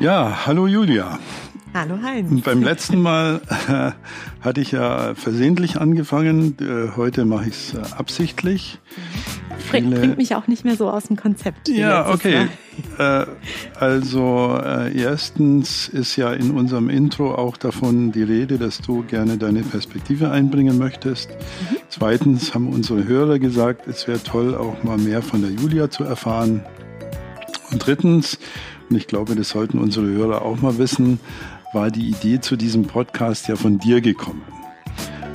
Ja, hallo Julia. Hallo Heinz. Beim letzten Mal äh, hatte ich ja versehentlich angefangen. Äh, heute mache ich es äh, absichtlich. Bring, Viele... Bringt mich auch nicht mehr so aus dem Konzept. Ja, okay. Äh, also äh, erstens ist ja in unserem Intro auch davon die Rede, dass du gerne deine Perspektive einbringen möchtest. Mhm. Zweitens haben unsere Hörer gesagt, es wäre toll, auch mal mehr von der Julia zu erfahren. Und drittens, und ich glaube, das sollten unsere Hörer auch mal wissen, war die Idee zu diesem Podcast ja von dir gekommen.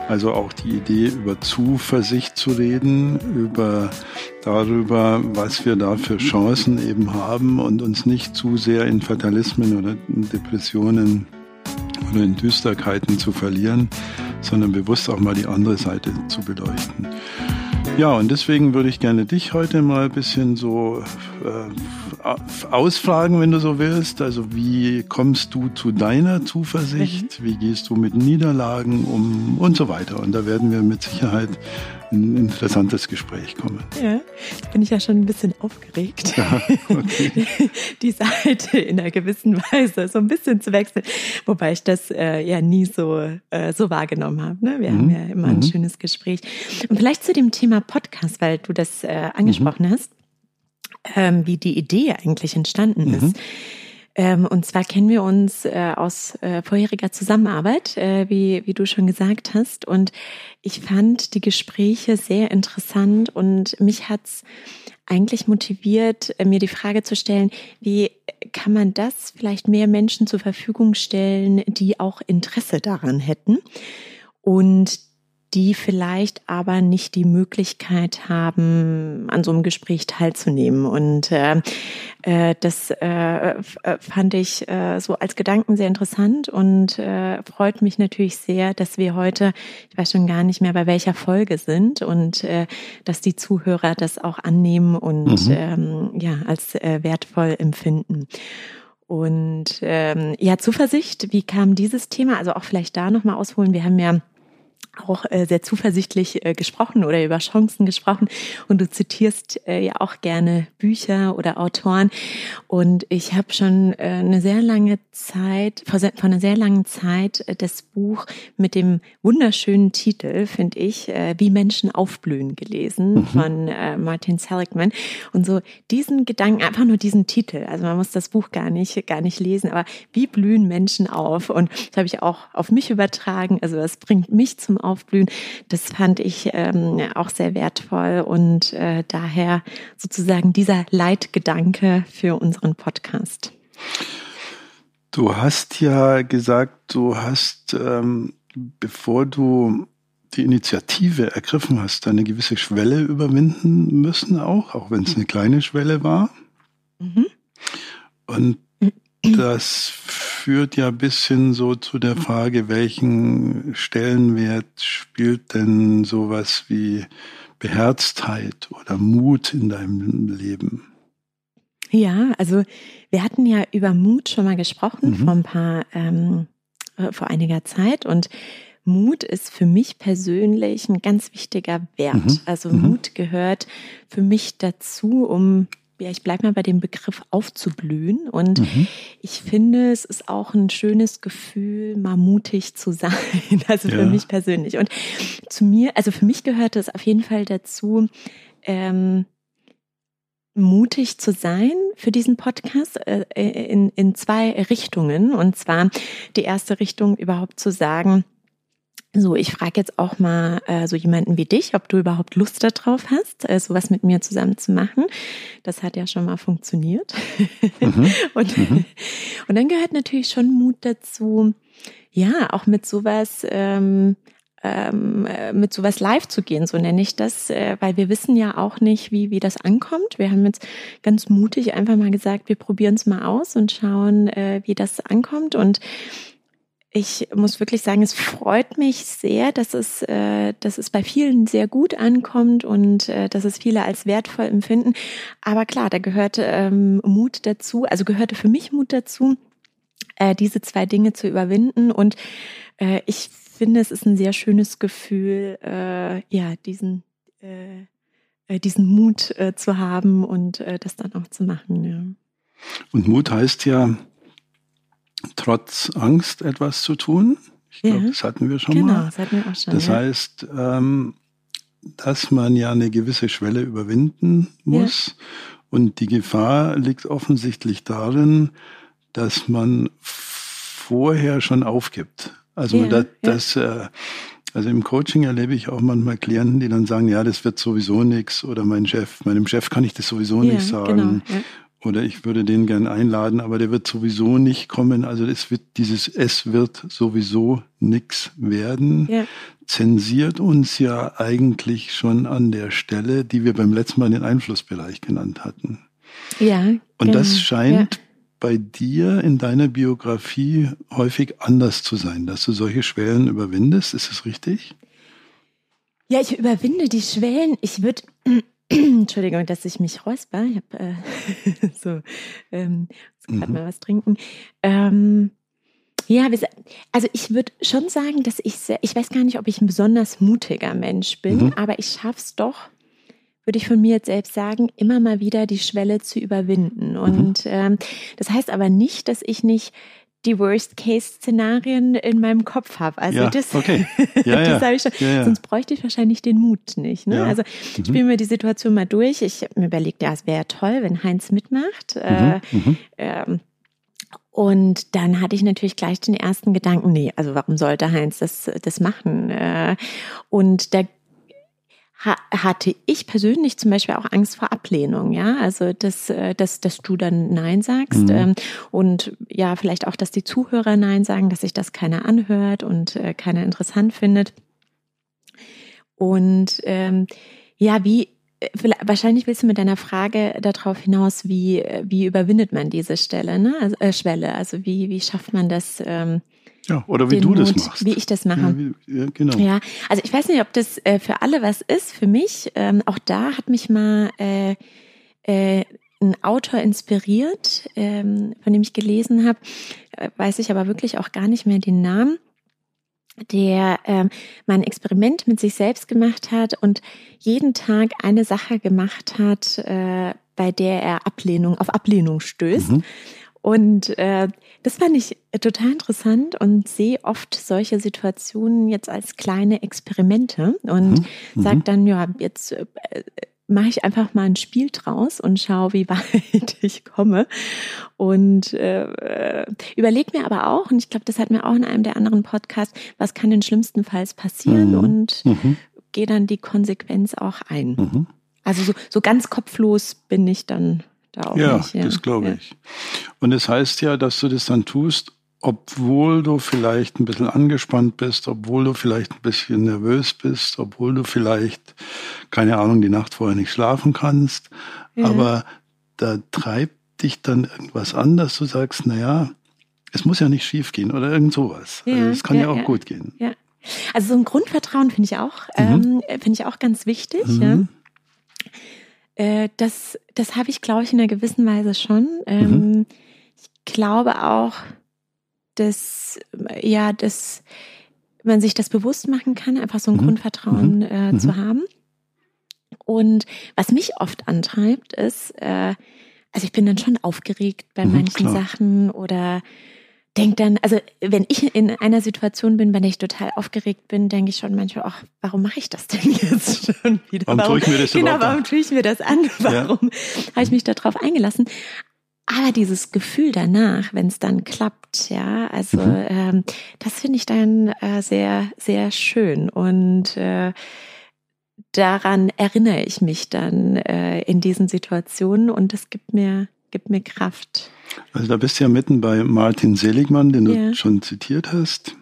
Also auch die Idee, über Zuversicht zu reden, über darüber, was wir da für Chancen eben haben und uns nicht zu sehr in Fatalismen oder in Depressionen oder in Düsterkeiten zu verlieren, sondern bewusst auch mal die andere Seite zu beleuchten. Ja, und deswegen würde ich gerne dich heute mal ein bisschen so äh, ausfragen, wenn du so willst. Also wie kommst du zu deiner Zuversicht? Mhm. Wie gehst du mit Niederlagen um und so weiter? Und da werden wir mit Sicherheit ein interessantes Gespräch kommen. Ja, bin ich ja schon ein bisschen aufgeregt, ja, okay. die Seite in einer gewissen Weise so ein bisschen zu wechseln, wobei ich das äh, ja nie so, äh, so wahrgenommen habe. Ne? Wir mhm. haben ja immer mhm. ein schönes Gespräch. Und vielleicht zu dem Thema Podcast, weil du das äh, angesprochen mhm. hast, ähm, wie die Idee eigentlich entstanden mhm. ist. Ähm, und zwar kennen wir uns äh, aus äh, vorheriger Zusammenarbeit, äh, wie, wie du schon gesagt hast. Und ich fand die Gespräche sehr interessant und mich hat's eigentlich motiviert, äh, mir die Frage zu stellen, wie kann man das vielleicht mehr Menschen zur Verfügung stellen, die auch Interesse daran hätten? Und die vielleicht aber nicht die Möglichkeit haben, an so einem Gespräch teilzunehmen. Und äh, äh, das äh, äh, fand ich äh, so als Gedanken sehr interessant und äh, freut mich natürlich sehr, dass wir heute, ich weiß schon gar nicht mehr, bei welcher Folge sind und äh, dass die Zuhörer das auch annehmen und mhm. ähm, ja als äh, wertvoll empfinden. Und ähm, ja, Zuversicht, wie kam dieses Thema? Also auch vielleicht da nochmal ausholen. Wir haben ja auch äh, sehr zuversichtlich äh, gesprochen oder über Chancen gesprochen. Und du zitierst äh, ja auch gerne Bücher oder Autoren. Und ich habe schon äh, eine sehr lange Zeit vor, vor einer sehr langen Zeit äh, das Buch mit dem wunderschönen Titel finde ich äh, wie Menschen aufblühen gelesen mhm. von äh, Martin Seligman. Und so diesen Gedanken einfach nur diesen Titel also man muss das Buch gar nicht gar nicht lesen aber wie blühen Menschen auf? Und das habe ich auch auf mich übertragen. Also das bringt mich zum Aufblühen. Das fand ich ähm, auch sehr wertvoll und äh, daher sozusagen dieser Leitgedanke für unseren Podcast. Du hast ja gesagt, du hast, ähm, bevor du die Initiative ergriffen hast, eine gewisse Schwelle überwinden müssen, auch, auch wenn es eine kleine Schwelle war. Mhm. Und das führt ja bis hin so zu der Frage, welchen Stellenwert spielt denn sowas wie Beherztheit oder Mut in deinem Leben? Ja, also wir hatten ja über Mut schon mal gesprochen mhm. vor ein paar, ähm, äh, vor einiger Zeit und Mut ist für mich persönlich ein ganz wichtiger Wert. Mhm. Also mhm. Mut gehört für mich dazu, um ja, ich bleibe mal bei dem Begriff aufzublühen. Und mhm. ich finde, es ist auch ein schönes Gefühl, mal mutig zu sein. Also für ja. mich persönlich. Und zu mir, also für mich gehört es auf jeden Fall dazu, ähm, mutig zu sein für diesen Podcast äh, in, in zwei Richtungen. Und zwar die erste Richtung überhaupt zu sagen, so, ich frage jetzt auch mal äh, so jemanden wie dich, ob du überhaupt Lust darauf hast, äh, sowas mit mir zusammen zu machen. Das hat ja schon mal funktioniert. Mhm. und, mhm. und dann gehört natürlich schon Mut dazu, ja, auch mit sowas, ähm, ähm, äh, mit sowas live zu gehen, so nenne ich das, äh, weil wir wissen ja auch nicht, wie, wie das ankommt. Wir haben jetzt ganz mutig einfach mal gesagt, wir probieren es mal aus und schauen, äh, wie das ankommt. Und ich muss wirklich sagen, es freut mich sehr, dass es, äh, dass es bei vielen sehr gut ankommt und äh, dass es viele als wertvoll empfinden. Aber klar, da gehörte ähm, Mut dazu, also gehörte für mich Mut dazu, äh, diese zwei Dinge zu überwinden. Und äh, ich finde, es ist ein sehr schönes Gefühl, äh, ja, diesen, äh, äh diesen Mut äh, zu haben und äh, das dann auch zu machen. Ja. Und Mut heißt ja, trotz Angst etwas zu tun. Ich glaube, ja. das hatten wir schon genau, mal. Das hatten wir auch schon. Das ja. heißt, ähm, dass man ja eine gewisse Schwelle überwinden muss. Ja. Und die Gefahr liegt offensichtlich darin, dass man vorher schon aufgibt. Also das, das äh, also im Coaching erlebe ich auch manchmal Klienten, die dann sagen, ja, das wird sowieso nichts oder mein Chef, meinem Chef kann ich das sowieso nicht sagen. Genau. Oder ich würde den gern einladen, aber der wird sowieso nicht kommen. Also es wird dieses Es wird sowieso nichts werden. Ja. Zensiert uns ja eigentlich schon an der Stelle, die wir beim letzten Mal den Einflussbereich genannt hatten. Ja. Und genau. das scheint bei dir in deiner Biografie häufig anders zu sein, dass du solche Schwellen überwindest. Ist es richtig? Ja, ich überwinde die Schwellen. Ich würde, Entschuldigung, dass ich mich räusper. Ich habe äh, so ähm, gerade mhm. mal was trinken. Ähm, ja, also ich würde schon sagen, dass ich sehr, ich weiß gar nicht, ob ich ein besonders mutiger Mensch bin, mhm. aber ich schaffe es doch, würde ich von mir jetzt selbst sagen, immer mal wieder die Schwelle zu überwinden. Und mhm. ähm, das heißt aber nicht, dass ich nicht die Worst-Case-Szenarien in meinem Kopf habe. Also ja, das, okay. ja, das habe ich schon. Ja, Sonst bräuchte ich wahrscheinlich den Mut nicht. Ne? Also ich mhm. spiele mir die Situation mal durch. Ich habe mir überlegt, ja, es wäre toll, wenn Heinz mitmacht. Mhm. Äh, mhm. ähm, und dann hatte ich natürlich gleich den ersten Gedanken, nee, also warum sollte Heinz das, das machen? Äh, und da hatte ich persönlich zum Beispiel auch Angst vor Ablehnung, ja, also dass, äh, dass, dass du dann Nein sagst mhm. Ähm, und ja, vielleicht auch, dass die Zuhörer Nein sagen, dass sich das keiner anhört und äh, keiner interessant findet. Und ähm, ja, wie äh, wahrscheinlich willst du mit deiner Frage darauf hinaus, wie, wie überwindet man diese Stelle, ne? Also, äh, Schwelle? Also wie, wie schafft man das? Ähm, ja, oder wie du Mut, das machst. Wie ich das mache. Ja, wie, ja, genau. Ja, also ich weiß nicht, ob das äh, für alle was ist. Für mich, ähm, auch da hat mich mal äh, äh, ein Autor inspiriert, ähm, von dem ich gelesen habe, äh, weiß ich aber wirklich auch gar nicht mehr den Namen der ähm, mein Experiment mit sich selbst gemacht hat und jeden Tag eine Sache gemacht hat, äh, bei der er Ablehnung auf Ablehnung stößt. Mhm. Und äh, das fand ich total interessant und sehe oft solche Situationen jetzt als kleine Experimente und mhm. mhm. sage dann, ja, jetzt äh, mache ich einfach mal ein Spiel draus und schaue, wie weit ich komme. Und äh, überleg mir aber auch, und ich glaube, das hatten wir auch in einem der anderen Podcasts, was kann denn schlimmstenfalls passieren mhm. und mhm. gehe dann die Konsequenz auch ein. Mhm. Also so, so ganz kopflos bin ich dann da auch ja, nicht. Ja, das glaube ja. ich. Und es das heißt ja, dass du das dann tust, obwohl du vielleicht ein bisschen angespannt bist, obwohl du vielleicht ein bisschen nervös bist, obwohl du vielleicht, keine Ahnung, die Nacht vorher nicht schlafen kannst. Ja. Aber da treibt dich dann irgendwas an, dass du sagst, na ja, es muss ja nicht schief gehen oder irgend sowas. Ja, also es kann ja, ja auch gut gehen. Ja. Also so ein Grundvertrauen finde ich auch, mhm. ähm, finde ich auch ganz wichtig. Mhm. Äh, das das habe ich, glaube ich, in einer gewissen Weise schon. Ähm, mhm. Ich glaube auch, dass, ja, dass man sich das bewusst machen kann, einfach so ein mhm. Grundvertrauen mhm. Äh, zu mhm. haben. Und was mich oft antreibt, ist, äh, also ich bin dann schon aufgeregt bei mhm, manchen klar. Sachen oder denke dann, also wenn ich in einer Situation bin, wenn ich total aufgeregt bin, denke ich schon manchmal, ach, warum mache ich das denn jetzt schon wieder? Warum, warum tue ich mir das Genau, warum tue ich mir das an? Warum ja. habe ich mich darauf eingelassen? Aber dieses Gefühl danach, wenn es dann klappt, ja, also mhm. ähm, das finde ich dann äh, sehr, sehr schön und äh, daran erinnere ich mich dann äh, in diesen Situationen und das gibt mir, gibt mir Kraft. Also da bist du ja mitten bei Martin Seligmann, den du ja. schon zitiert hast,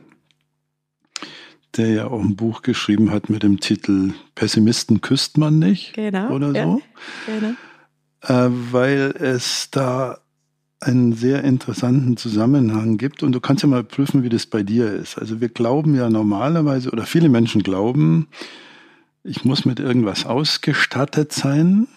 der ja auch ein Buch geschrieben hat mit dem Titel Pessimisten küsst man nicht genau, oder ja, so. Genau. Äh, weil es da einen sehr interessanten Zusammenhang gibt und du kannst ja mal prüfen, wie das bei dir ist. Also wir glauben ja normalerweise oder viele Menschen glauben, ich muss mit irgendwas ausgestattet sein,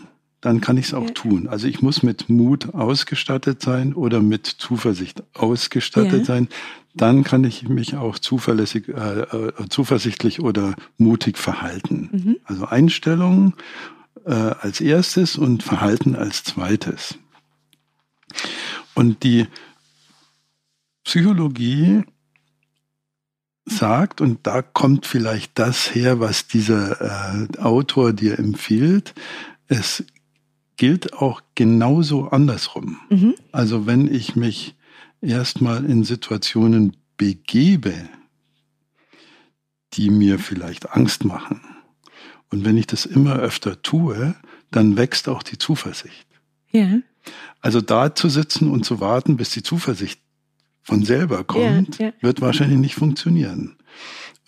dann kann ich es auch ja. tun. Also ich muss mit Mut ausgestattet sein oder mit Zuversicht ausgestattet ja. sein. Dann kann ich mich auch zuverlässig, äh, äh, zuversichtlich oder mutig verhalten. Mhm. Also Einstellung äh, als erstes und Verhalten als zweites. Und die Psychologie sagt, und da kommt vielleicht das her, was dieser äh, Autor dir empfiehlt, es gilt auch genauso andersrum. Mhm. Also wenn ich mich erstmal in Situationen begebe, die mir vielleicht Angst machen, und wenn ich das immer öfter tue, dann wächst auch die Zuversicht. Ja. Also da zu sitzen und zu warten, bis die Zuversicht von selber kommt, ja, ja. wird wahrscheinlich nicht funktionieren.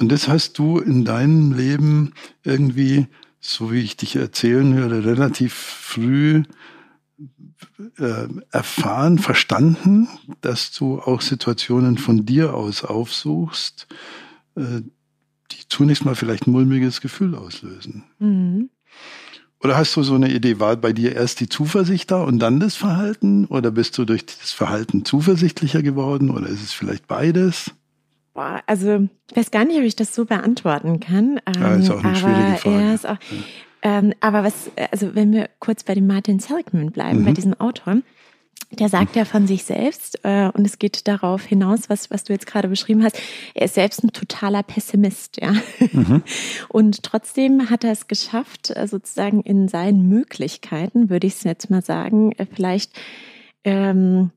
Und das hast du in deinem Leben irgendwie, so wie ich dich erzählen höre, relativ früh äh, erfahren, verstanden, dass du auch Situationen von dir aus aufsuchst, äh, die zunächst mal vielleicht ein mulmiges Gefühl auslösen. Mhm. Oder hast du so eine Idee, war bei dir erst die Zuversicht da und dann das Verhalten? Oder bist du durch das Verhalten zuversichtlicher geworden? Oder ist es vielleicht beides? Boah, also ich weiß gar nicht, ob ich das so beantworten kann. Ja, ist auch eine ähm, schwierige Frage. Ja, ist auch, ja. ähm, aber was, also wenn wir kurz bei dem Martin Seligman bleiben, mhm. bei diesem Autor, der sagt ja von sich selbst, äh, und es geht darauf hinaus, was, was du jetzt gerade beschrieben hast, er ist selbst ein totaler Pessimist, ja. Mhm. Und trotzdem hat er es geschafft, äh, sozusagen in seinen Möglichkeiten, würde ich es jetzt mal sagen, äh, vielleicht ähm,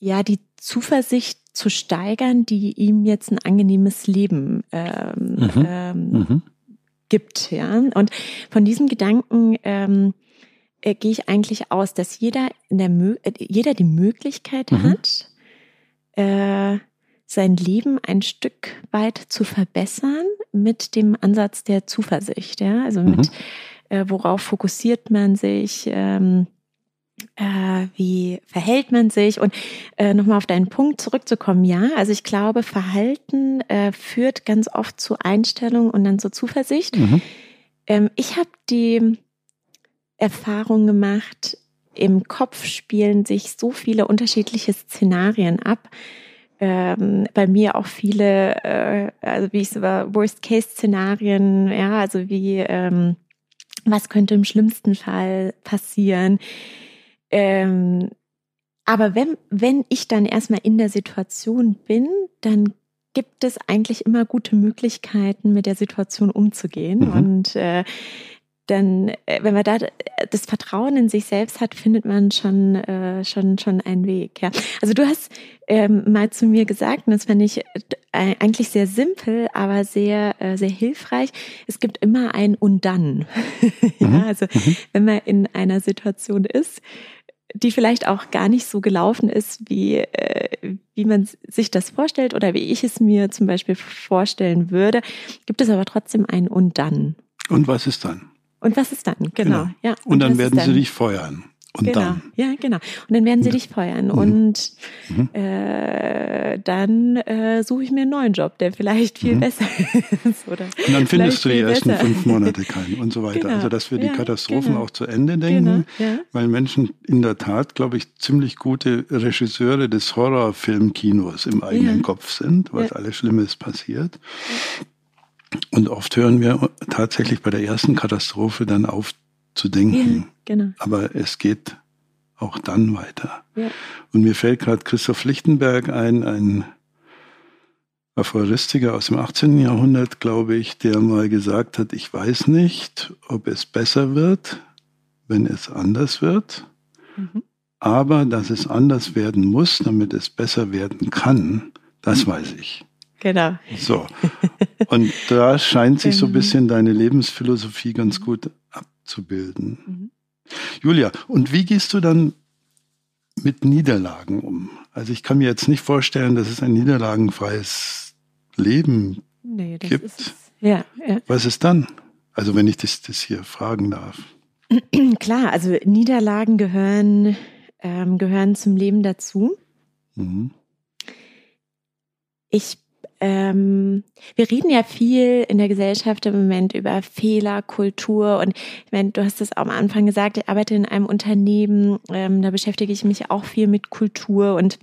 ja die Zuversicht zu steigern, die ihm jetzt ein angenehmes Leben ähm, mhm. Ähm, mhm. gibt, ja. Und von diesem Gedanken ähm, äh, gehe ich eigentlich aus, dass jeder, in der äh, jeder die Möglichkeit mhm. hat, äh, sein Leben ein Stück weit zu verbessern mit dem Ansatz der Zuversicht. Ja? Also mit, mhm. äh, worauf fokussiert man sich? Ähm, äh, wie verhält man sich? Und äh, nochmal auf deinen Punkt zurückzukommen, ja, also ich glaube, Verhalten äh, führt ganz oft zu Einstellung und dann zur Zuversicht. Mhm. Ähm, ich habe die Erfahrung gemacht, im Kopf spielen sich so viele unterschiedliche Szenarien ab. Ähm, bei mir auch viele, äh, also wie ich es war, Worst-Case-Szenarien, ja, also wie, ähm, was könnte im schlimmsten Fall passieren. Ähm, aber wenn, wenn ich dann erstmal in der Situation bin, dann gibt es eigentlich immer gute Möglichkeiten, mit der Situation umzugehen. Mhm. Und äh, dann, äh, wenn man da das Vertrauen in sich selbst hat, findet man schon, äh, schon, schon einen Weg. Ja. Also du hast ähm, mal zu mir gesagt, und das fand ich äh, eigentlich sehr simpel, aber sehr, äh, sehr hilfreich. Es gibt immer ein und dann. ja, mhm. also mhm. wenn man in einer Situation ist, die vielleicht auch gar nicht so gelaufen ist, wie, äh, wie man sich das vorstellt oder wie ich es mir zum Beispiel vorstellen würde, gibt es aber trotzdem ein und dann. Und was ist dann? Und was ist dann? Genau. genau. Ja. Und, und dann werden dann? sie dich feuern. Und genau. dann? Ja, genau. Und dann werden sie dich feuern. Mhm. Und mhm. Äh, dann äh, suche ich mir einen neuen Job, der vielleicht viel mhm. besser ist. Oder und dann findest du die ersten besser. fünf Monate keinen und so weiter. Genau. Also dass wir die ja, Katastrophen genau. auch zu Ende denken, genau. ja. weil Menschen in der Tat, glaube ich, ziemlich gute Regisseure des Horrorfilmkinos im eigenen ja. Kopf sind, was alles Schlimmes passiert. Und oft hören wir tatsächlich bei der ersten Katastrophe dann auf zu denken. Ja, genau. Aber es geht auch dann weiter. Ja. Und mir fällt gerade Christoph Lichtenberg ein, ein Aphoristiker aus dem 18. Jahrhundert, glaube ich, der mal gesagt hat, ich weiß nicht, ob es besser wird, wenn es anders wird, mhm. aber dass es anders werden muss, damit es besser werden kann, das mhm. weiß ich. Genau. So. Und da scheint sich so ein bisschen deine Lebensphilosophie ganz gut abzubilden. Mhm. Julia, und wie gehst du dann mit Niederlagen um? Also ich kann mir jetzt nicht vorstellen, dass es ein niederlagenfreies Leben nee, gibt. Ist ja, ja. Was ist dann? Also wenn ich das, das hier fragen darf. Klar, also Niederlagen gehören, ähm, gehören zum Leben dazu. Mhm. Ich ähm, wir reden ja viel in der Gesellschaft im Moment über Fehlerkultur und ich meine, du hast es am Anfang gesagt, ich arbeite in einem Unternehmen, ähm, da beschäftige ich mich auch viel mit Kultur und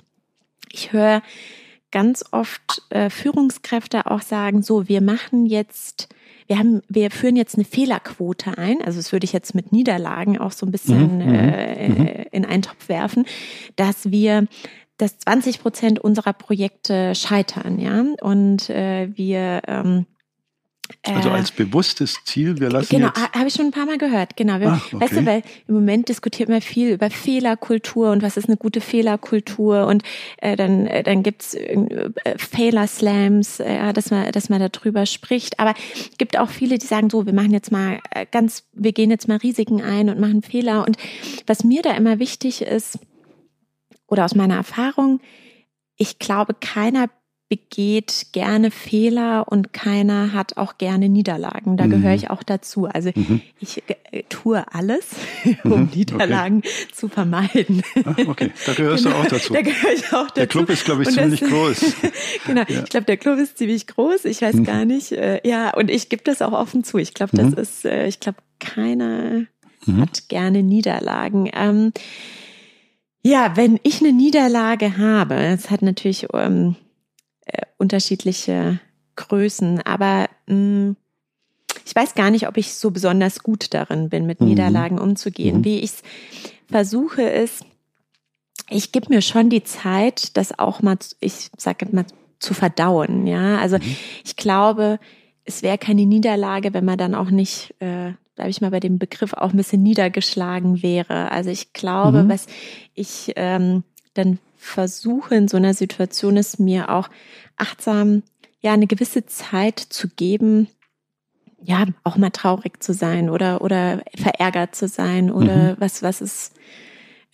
ich höre ganz oft äh, Führungskräfte auch sagen, so, wir machen jetzt wir haben, wir führen jetzt eine Fehlerquote ein. Also das würde ich jetzt mit Niederlagen auch so ein bisschen mhm, mhm. äh, mhm. in einen Topf werfen, dass wir dass 20 Prozent unserer Projekte scheitern, ja. Und äh, wir ähm, also äh, als bewusstes Ziel, wir lassen Genau, habe ich schon ein paar Mal gehört. Genau, wir, Ach, okay. weißt du, weil im Moment diskutiert man viel über Fehlerkultur und was ist eine gute Fehlerkultur und äh, dann äh, dann gibt's äh, Fehler Slams, äh, dass man dass man darüber spricht. Aber es gibt auch viele, die sagen so, wir machen jetzt mal äh, ganz, wir gehen jetzt mal Risiken ein und machen Fehler. Und was mir da immer wichtig ist oder aus meiner Erfahrung, ich glaube, keiner begeht gerne Fehler und keiner hat auch gerne Niederlagen. Da mhm. gehöre ich auch dazu. Also mhm. ich äh, tue alles, um mhm. Niederlagen okay. zu vermeiden. Ah, okay, da gehörst genau. du auch dazu. Da gehöre ich auch dazu. Der Club ist, glaube ich, und ziemlich das, groß. genau, ja. ich glaube, der Club ist ziemlich groß. Ich weiß mhm. gar nicht. Äh, ja, und ich gebe das auch offen zu. Ich glaube, das mhm. ist, äh, ich glaube, keiner mhm. hat gerne Niederlagen. Ähm, ja, wenn ich eine Niederlage habe, es hat natürlich ähm, äh, unterschiedliche Größen. Aber mh, mm, ich weiß gar nicht, ob ich so besonders gut darin bin, mit mhm. Niederlagen umzugehen. Mhm. Wie ich es versuche, ist, ich gebe mir schon die Zeit, das auch mal, ich sage mal, zu verdauen. Ja, also mhm. ich glaube, es wäre keine Niederlage, wenn man dann auch nicht, äh, bleibe ich mal bei dem Begriff, auch ein bisschen niedergeschlagen wäre. Also ich glaube, mhm. was ich ähm, dann versuche in so einer Situation ist mir auch achtsam, ja, eine gewisse Zeit zu geben, ja, auch mal traurig zu sein oder, oder verärgert zu sein oder mhm. was, was es,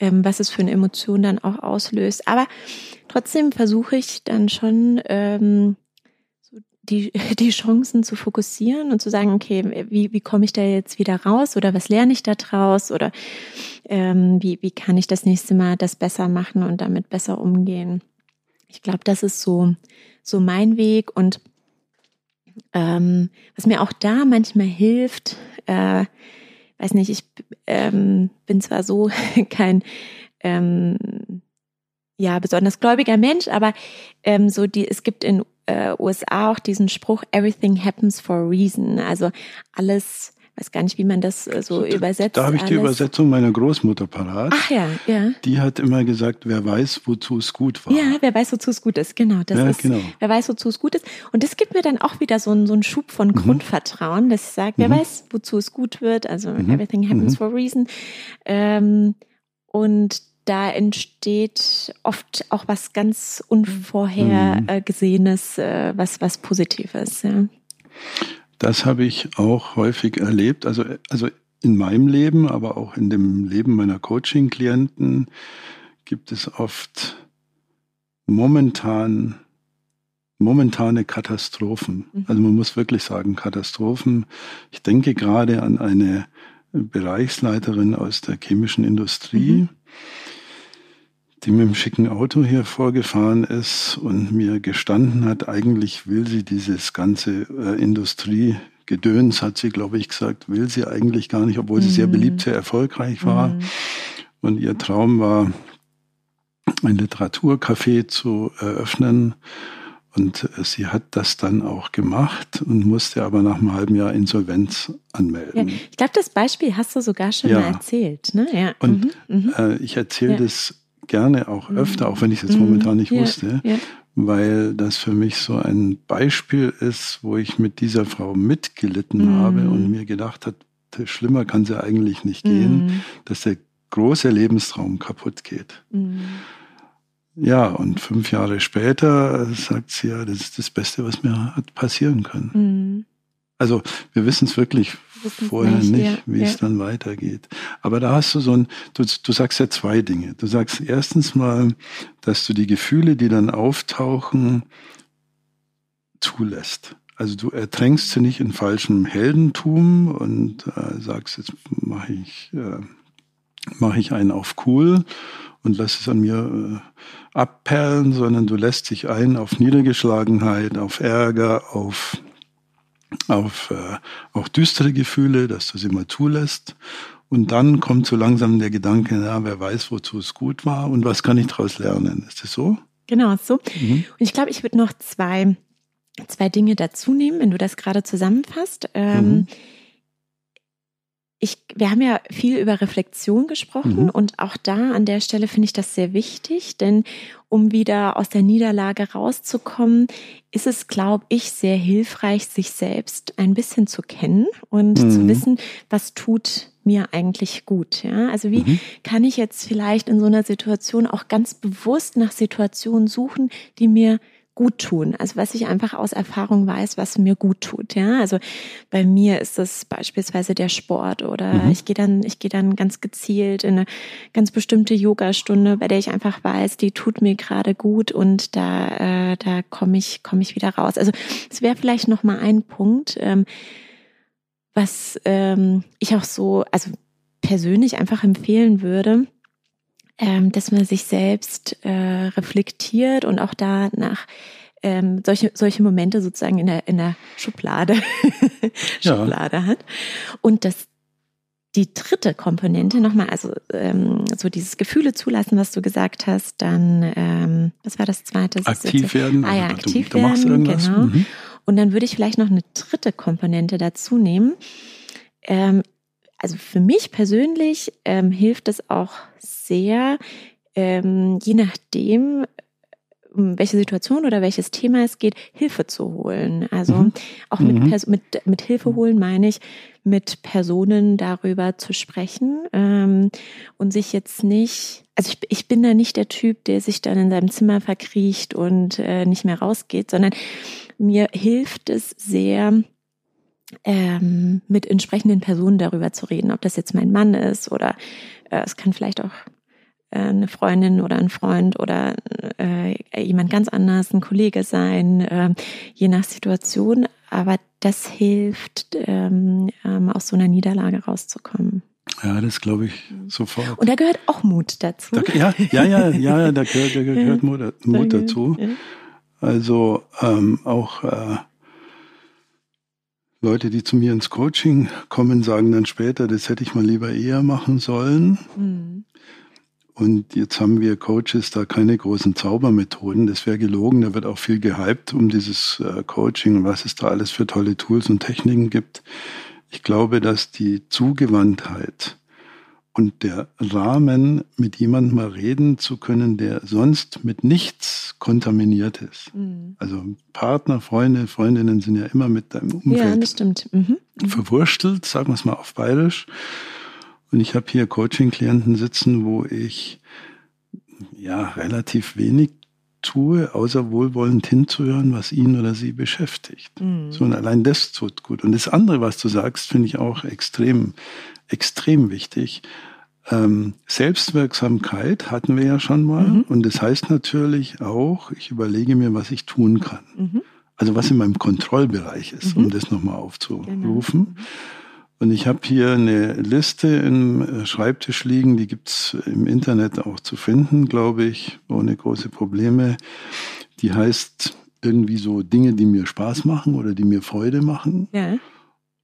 ähm, was es für eine Emotion dann auch auslöst. Aber trotzdem versuche ich dann schon, ähm, die, die Chancen zu fokussieren und zu sagen, okay, wie, wie komme ich da jetzt wieder raus oder was lerne ich da draus oder ähm, wie, wie kann ich das nächste Mal das besser machen und damit besser umgehen. Ich glaube, das ist so, so mein Weg und ähm, was mir auch da manchmal hilft, äh, weiß nicht, ich ähm, bin zwar so kein ähm, ja besonders gläubiger Mensch, aber ähm, so die es gibt in äh, USA auch diesen Spruch, everything happens for a reason. Also alles, weiß gar nicht, wie man das äh, so übersetzt. Da habe ich alles. die Übersetzung meiner Großmutter parat. Ach ja, ja. Die hat immer gesagt, wer weiß, wozu es gut war. Ja, wer weiß, wozu es gut ist, genau. Das ja, ist, genau. Wer weiß, wozu es gut ist. Und das gibt mir dann auch wieder so einen, so einen Schub von mhm. Grundvertrauen, dass ich sage, wer mhm. weiß, wozu es gut wird. Also mhm. everything happens mhm. for a reason. Ähm, und da entsteht oft auch was ganz Unvorhergesehenes, äh, was, was Positives. Ja. Das habe ich auch häufig erlebt. Also, also in meinem Leben, aber auch in dem Leben meiner Coaching-Klienten gibt es oft momentan momentane Katastrophen. Mhm. Also man muss wirklich sagen Katastrophen. Ich denke gerade an eine Bereichsleiterin aus der chemischen Industrie, mhm die mit dem schicken Auto hier vorgefahren ist und mir gestanden hat, eigentlich will sie dieses ganze äh, Industriegedöns, hat sie, glaube ich, gesagt, will sie eigentlich gar nicht, obwohl sie sehr mhm. beliebt, sehr erfolgreich war. Mhm. Und ihr Traum war, ein Literaturcafé zu eröffnen. Und äh, sie hat das dann auch gemacht und musste aber nach einem halben Jahr Insolvenz anmelden. Ja, ich glaube, das Beispiel hast du sogar schon ja. mal erzählt. Ne? Ja. Und mhm, mhm. äh, ich erzähle das gerne auch mhm. öfter, auch wenn ich es jetzt momentan nicht ja, wusste, ja. weil das für mich so ein Beispiel ist, wo ich mit dieser Frau mitgelitten mhm. habe und mir gedacht hat, schlimmer kann sie eigentlich nicht gehen, mhm. dass der große Lebenstraum kaputt geht. Mhm. Ja, und fünf Jahre später sagt sie ja, das ist das Beste, was mir hat passieren können. Also wir wissen es wirklich vorher nicht, nicht wie ja. es dann weitergeht. Aber da hast du so ein, du, du sagst ja zwei Dinge. Du sagst erstens mal, dass du die Gefühle, die dann auftauchen, zulässt. Also du ertränkst sie nicht in falschem Heldentum und äh, sagst, jetzt mache ich, äh, mache ich einen auf cool und lass es an mir äh, abperlen, sondern du lässt dich ein auf Niedergeschlagenheit, auf Ärger, auf auf äh, auch düstere Gefühle, dass du sie mal zulässt. Und dann kommt so langsam der Gedanke, na, wer weiß, wozu es gut war und was kann ich daraus lernen. Ist das so? Genau, so. Mhm. Und ich glaube, ich würde noch zwei, zwei Dinge dazu nehmen, wenn du das gerade zusammenfasst. Ähm, mhm. Ich, wir haben ja viel über Reflexion gesprochen mhm. und auch da an der Stelle finde ich das sehr wichtig, denn um wieder aus der Niederlage rauszukommen, ist es, glaube ich, sehr hilfreich, sich selbst ein bisschen zu kennen und mhm. zu wissen, was tut mir eigentlich gut. Ja? Also wie mhm. kann ich jetzt vielleicht in so einer Situation auch ganz bewusst nach Situationen suchen, die mir gut tun. Also was ich einfach aus Erfahrung weiß, was mir gut tut. Ja, also bei mir ist das beispielsweise der Sport oder mhm. ich gehe dann, ich gehe dann ganz gezielt in eine ganz bestimmte Yogastunde, bei der ich einfach weiß, die tut mir gerade gut und da, äh, da komme ich, komme ich wieder raus. Also es wäre vielleicht noch mal ein Punkt, ähm, was ähm, ich auch so, also persönlich einfach empfehlen würde ähm, dass man sich selbst äh, reflektiert und auch danach ähm, solche, solche Momente sozusagen in der, in der Schublade, Schublade ja. hat. Und das die dritte Komponente nochmal, also ähm, so dieses Gefühle zulassen, was du gesagt hast, dann, ähm, was war das zweite? Aktiv werden. Ah ja, aktiv du, du werden, genau. Mhm. Und dann würde ich vielleicht noch eine dritte Komponente dazu nehmen. Ähm, also für mich persönlich ähm, hilft es auch sehr, ähm, je nachdem, um welche Situation oder welches Thema es geht, Hilfe zu holen. Also mhm. auch mit, mhm. mit, mit Hilfe holen meine ich, mit Personen darüber zu sprechen ähm, und sich jetzt nicht, also ich, ich bin da nicht der Typ, der sich dann in seinem Zimmer verkriecht und äh, nicht mehr rausgeht, sondern mir hilft es sehr, ähm, mit entsprechenden Personen darüber zu reden, ob das jetzt mein Mann ist oder äh, es kann vielleicht auch äh, eine Freundin oder ein Freund oder äh, jemand ganz anders, ein Kollege sein, äh, je nach Situation. Aber das hilft, ähm, ähm, aus so einer Niederlage rauszukommen. Ja, das glaube ich sofort. Und da gehört auch Mut dazu. Da, ja, ja, ja, ja, da gehört, da gehört Mut, Mut dazu. Also ähm, auch äh, Leute, die zu mir ins Coaching kommen, sagen dann später, das hätte ich mal lieber eher machen sollen. Mhm. Und jetzt haben wir Coaches da keine großen Zaubermethoden. Das wäre gelogen. Da wird auch viel gehypt um dieses äh, Coaching und was es da alles für tolle Tools und Techniken gibt. Ich glaube, dass die Zugewandtheit und der Rahmen, mit jemandem mal reden zu können, der sonst mit nichts kontaminiert ist. Mhm. Also Partner, Freunde, Freundinnen sind ja immer mit deinem Umfeld ja, das stimmt. Mhm. mhm. verwurstelt, sagen wir es mal auf Bayerisch. Und ich habe hier Coaching-Klienten sitzen, wo ich ja relativ wenig tue, außer wohlwollend hinzuhören, was ihn oder sie beschäftigt. Mhm. So, und allein das tut gut. Und das andere, was du sagst, finde ich auch extrem, extrem wichtig. Ähm, Selbstwirksamkeit hatten wir ja schon mal. Mhm. Und das heißt natürlich auch, ich überlege mir, was ich tun kann. Mhm. Also was in meinem Kontrollbereich ist, mhm. um das nochmal aufzurufen. Genau. Und ich habe hier eine Liste im äh, Schreibtisch liegen, die gibt's im Internet auch zu finden, glaube ich, ohne große Probleme. Die heißt irgendwie so Dinge, die mir Spaß machen oder die mir Freude machen. Ja.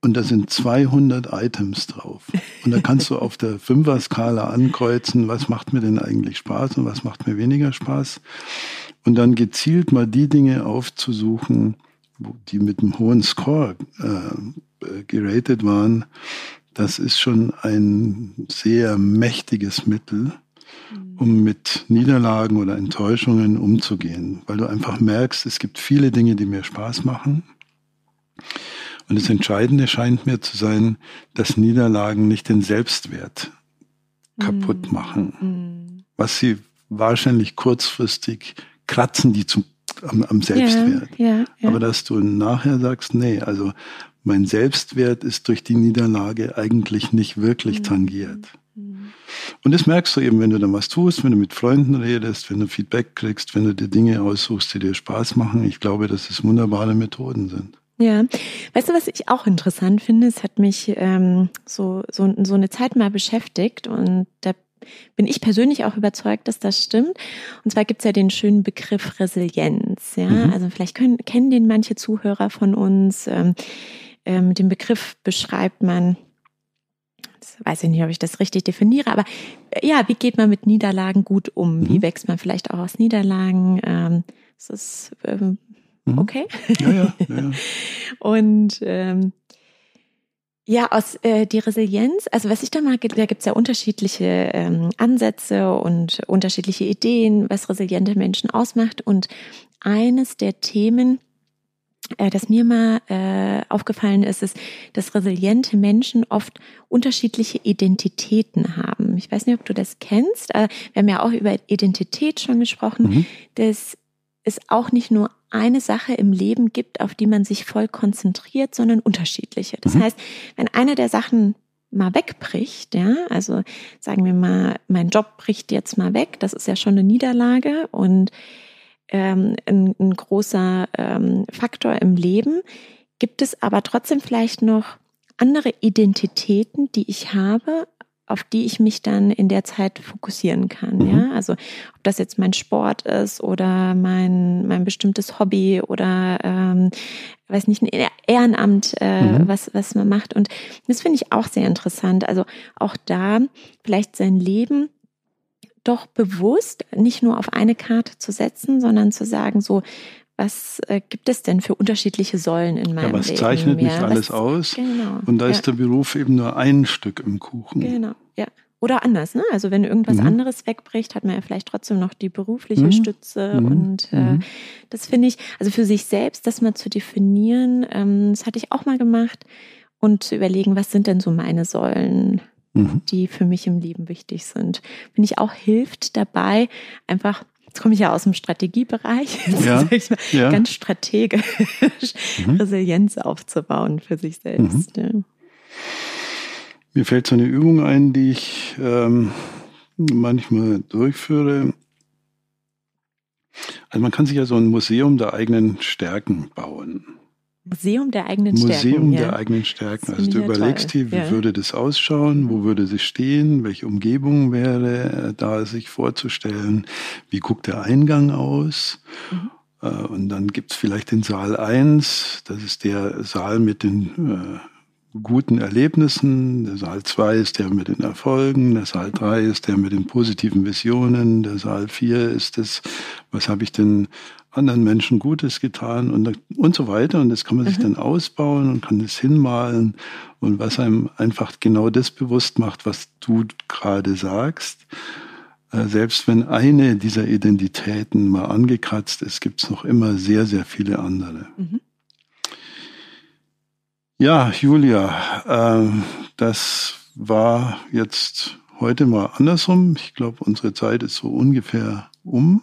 Und da sind 200 Items drauf. Und da kannst du auf der Fünfer-Skala ankreuzen, was macht mir denn eigentlich Spaß und was macht mir weniger Spaß. Und dann gezielt mal die Dinge aufzusuchen, die mit einem hohen Score äh, geratet waren. Das ist schon ein sehr mächtiges Mittel, um mit Niederlagen oder Enttäuschungen umzugehen, weil du einfach merkst, es gibt viele Dinge, die mir Spaß machen. Und das Entscheidende scheint mir zu sein, dass Niederlagen nicht den Selbstwert kaputt mhm. machen. Mhm. Was sie wahrscheinlich kurzfristig kratzen, die zum, am, am Selbstwert. Ja, ja, ja. Aber dass du nachher sagst, nee, also mein Selbstwert ist durch die Niederlage eigentlich nicht wirklich mhm. tangiert. Mhm. Und das merkst du eben, wenn du dann was tust, wenn du mit Freunden redest, wenn du Feedback kriegst, wenn du dir Dinge aussuchst, die dir Spaß machen. Ich glaube, dass es wunderbare Methoden sind. Ja, weißt du, was ich auch interessant finde? Es hat mich ähm, so, so, so eine Zeit mal beschäftigt und da bin ich persönlich auch überzeugt, dass das stimmt. Und zwar gibt es ja den schönen Begriff Resilienz. Ja, mhm. also vielleicht können, kennen den manche Zuhörer von uns. Ähm, ähm, den Begriff beschreibt man weiß ich nicht, ob ich das richtig definiere, aber äh, ja, wie geht man mit Niederlagen gut um? Mhm. Wie wächst man vielleicht auch aus Niederlagen? Ähm, das ist ähm, Mhm. Okay? Ja, ja. ja. Und ähm, Ja, aus äh, die Resilienz, also was ich da mag, da gibt's ja unterschiedliche ähm, Ansätze und unterschiedliche Ideen, was resiliente Menschen ausmacht. Und eines der Themen, äh, das mir mal äh, aufgefallen ist, ist, dass resiliente Menschen oft unterschiedliche Identitäten haben. Ich weiß nicht, ob du das kennst. Äh, wir haben ja auch über Identität schon gesprochen. Mhm. Das es auch nicht nur eine Sache im Leben gibt, auf die man sich voll konzentriert, sondern unterschiedliche. Das mhm. heißt, wenn eine der Sachen mal wegbricht, ja, also sagen wir mal, mein Job bricht jetzt mal weg, das ist ja schon eine Niederlage und ähm, ein, ein großer ähm, Faktor im Leben, gibt es aber trotzdem vielleicht noch andere Identitäten, die ich habe, auf die ich mich dann in der Zeit fokussieren kann. Mhm. Ja, also ob das jetzt mein Sport ist oder mein mein bestimmtes Hobby oder ähm, weiß nicht ein Ehrenamt, äh, mhm. was was man macht. Und das finde ich auch sehr interessant. Also auch da vielleicht sein Leben doch bewusst nicht nur auf eine Karte zu setzen, sondern zu sagen so was äh, gibt es denn für unterschiedliche Säulen in meinem Leben? Ja, was zeichnet Leben? mich ja, alles was, aus? Genau, und da ja. ist der Beruf eben nur ein Stück im Kuchen. Genau, ja. Oder anders, ne? Also wenn irgendwas mhm. anderes wegbricht, hat man ja vielleicht trotzdem noch die berufliche mhm. Stütze. Mhm. Und äh, mhm. das finde ich, also für sich selbst, das mal zu definieren, ähm, das hatte ich auch mal gemacht und zu überlegen, was sind denn so meine Säulen, mhm. die für mich im Leben wichtig sind. Finde ich auch hilft dabei, einfach Jetzt komme ich ja aus dem Strategiebereich, ja, ja. ganz strategisch mhm. Resilienz aufzubauen für sich selbst. Mhm. Ja. Mir fällt so eine Übung ein, die ich ähm, manchmal durchführe. Also man kann sich ja so ein Museum der eigenen Stärken bauen. Museum der eigenen Museum Stärken. Museum der ja. eigenen Stärken. Also du überlegst toll. dir, wie ja. würde das ausschauen, wo würde sie stehen, welche Umgebung wäre da sich vorzustellen, wie guckt der Eingang aus. Mhm. Äh, und dann gibt's vielleicht den Saal 1, das ist der Saal mit den äh, guten Erlebnissen, der Saal 2 ist der mit den Erfolgen, der Saal 3 ist der mit den positiven Visionen, der Saal 4 ist das, was habe ich denn anderen Menschen Gutes getan und, und so weiter. Und das kann man mhm. sich dann ausbauen und kann das hinmalen und was einem einfach genau das bewusst macht, was du gerade sagst. Äh, selbst wenn eine dieser Identitäten mal angekratzt ist, gibt es noch immer sehr, sehr viele andere. Mhm. Ja, Julia, äh, das war jetzt heute mal andersrum. Ich glaube, unsere Zeit ist so ungefähr um. Mhm.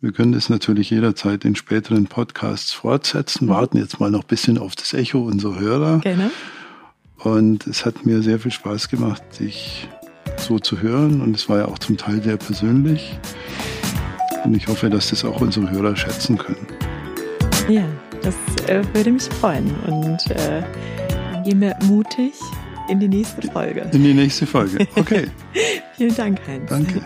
Wir können das natürlich jederzeit in späteren Podcasts fortsetzen, mhm. warten jetzt mal noch ein bisschen auf das Echo unserer Hörer. Genau. Und es hat mir sehr viel Spaß gemacht, dich so zu hören. Und es war ja auch zum Teil sehr persönlich. Und ich hoffe, dass das auch unsere Hörer schätzen können. Ja, das äh, würde mich freuen. Und äh, dann gehen wir mutig in die nächste Folge. In die nächste Folge, okay. Vielen Dank, Heinz. Danke.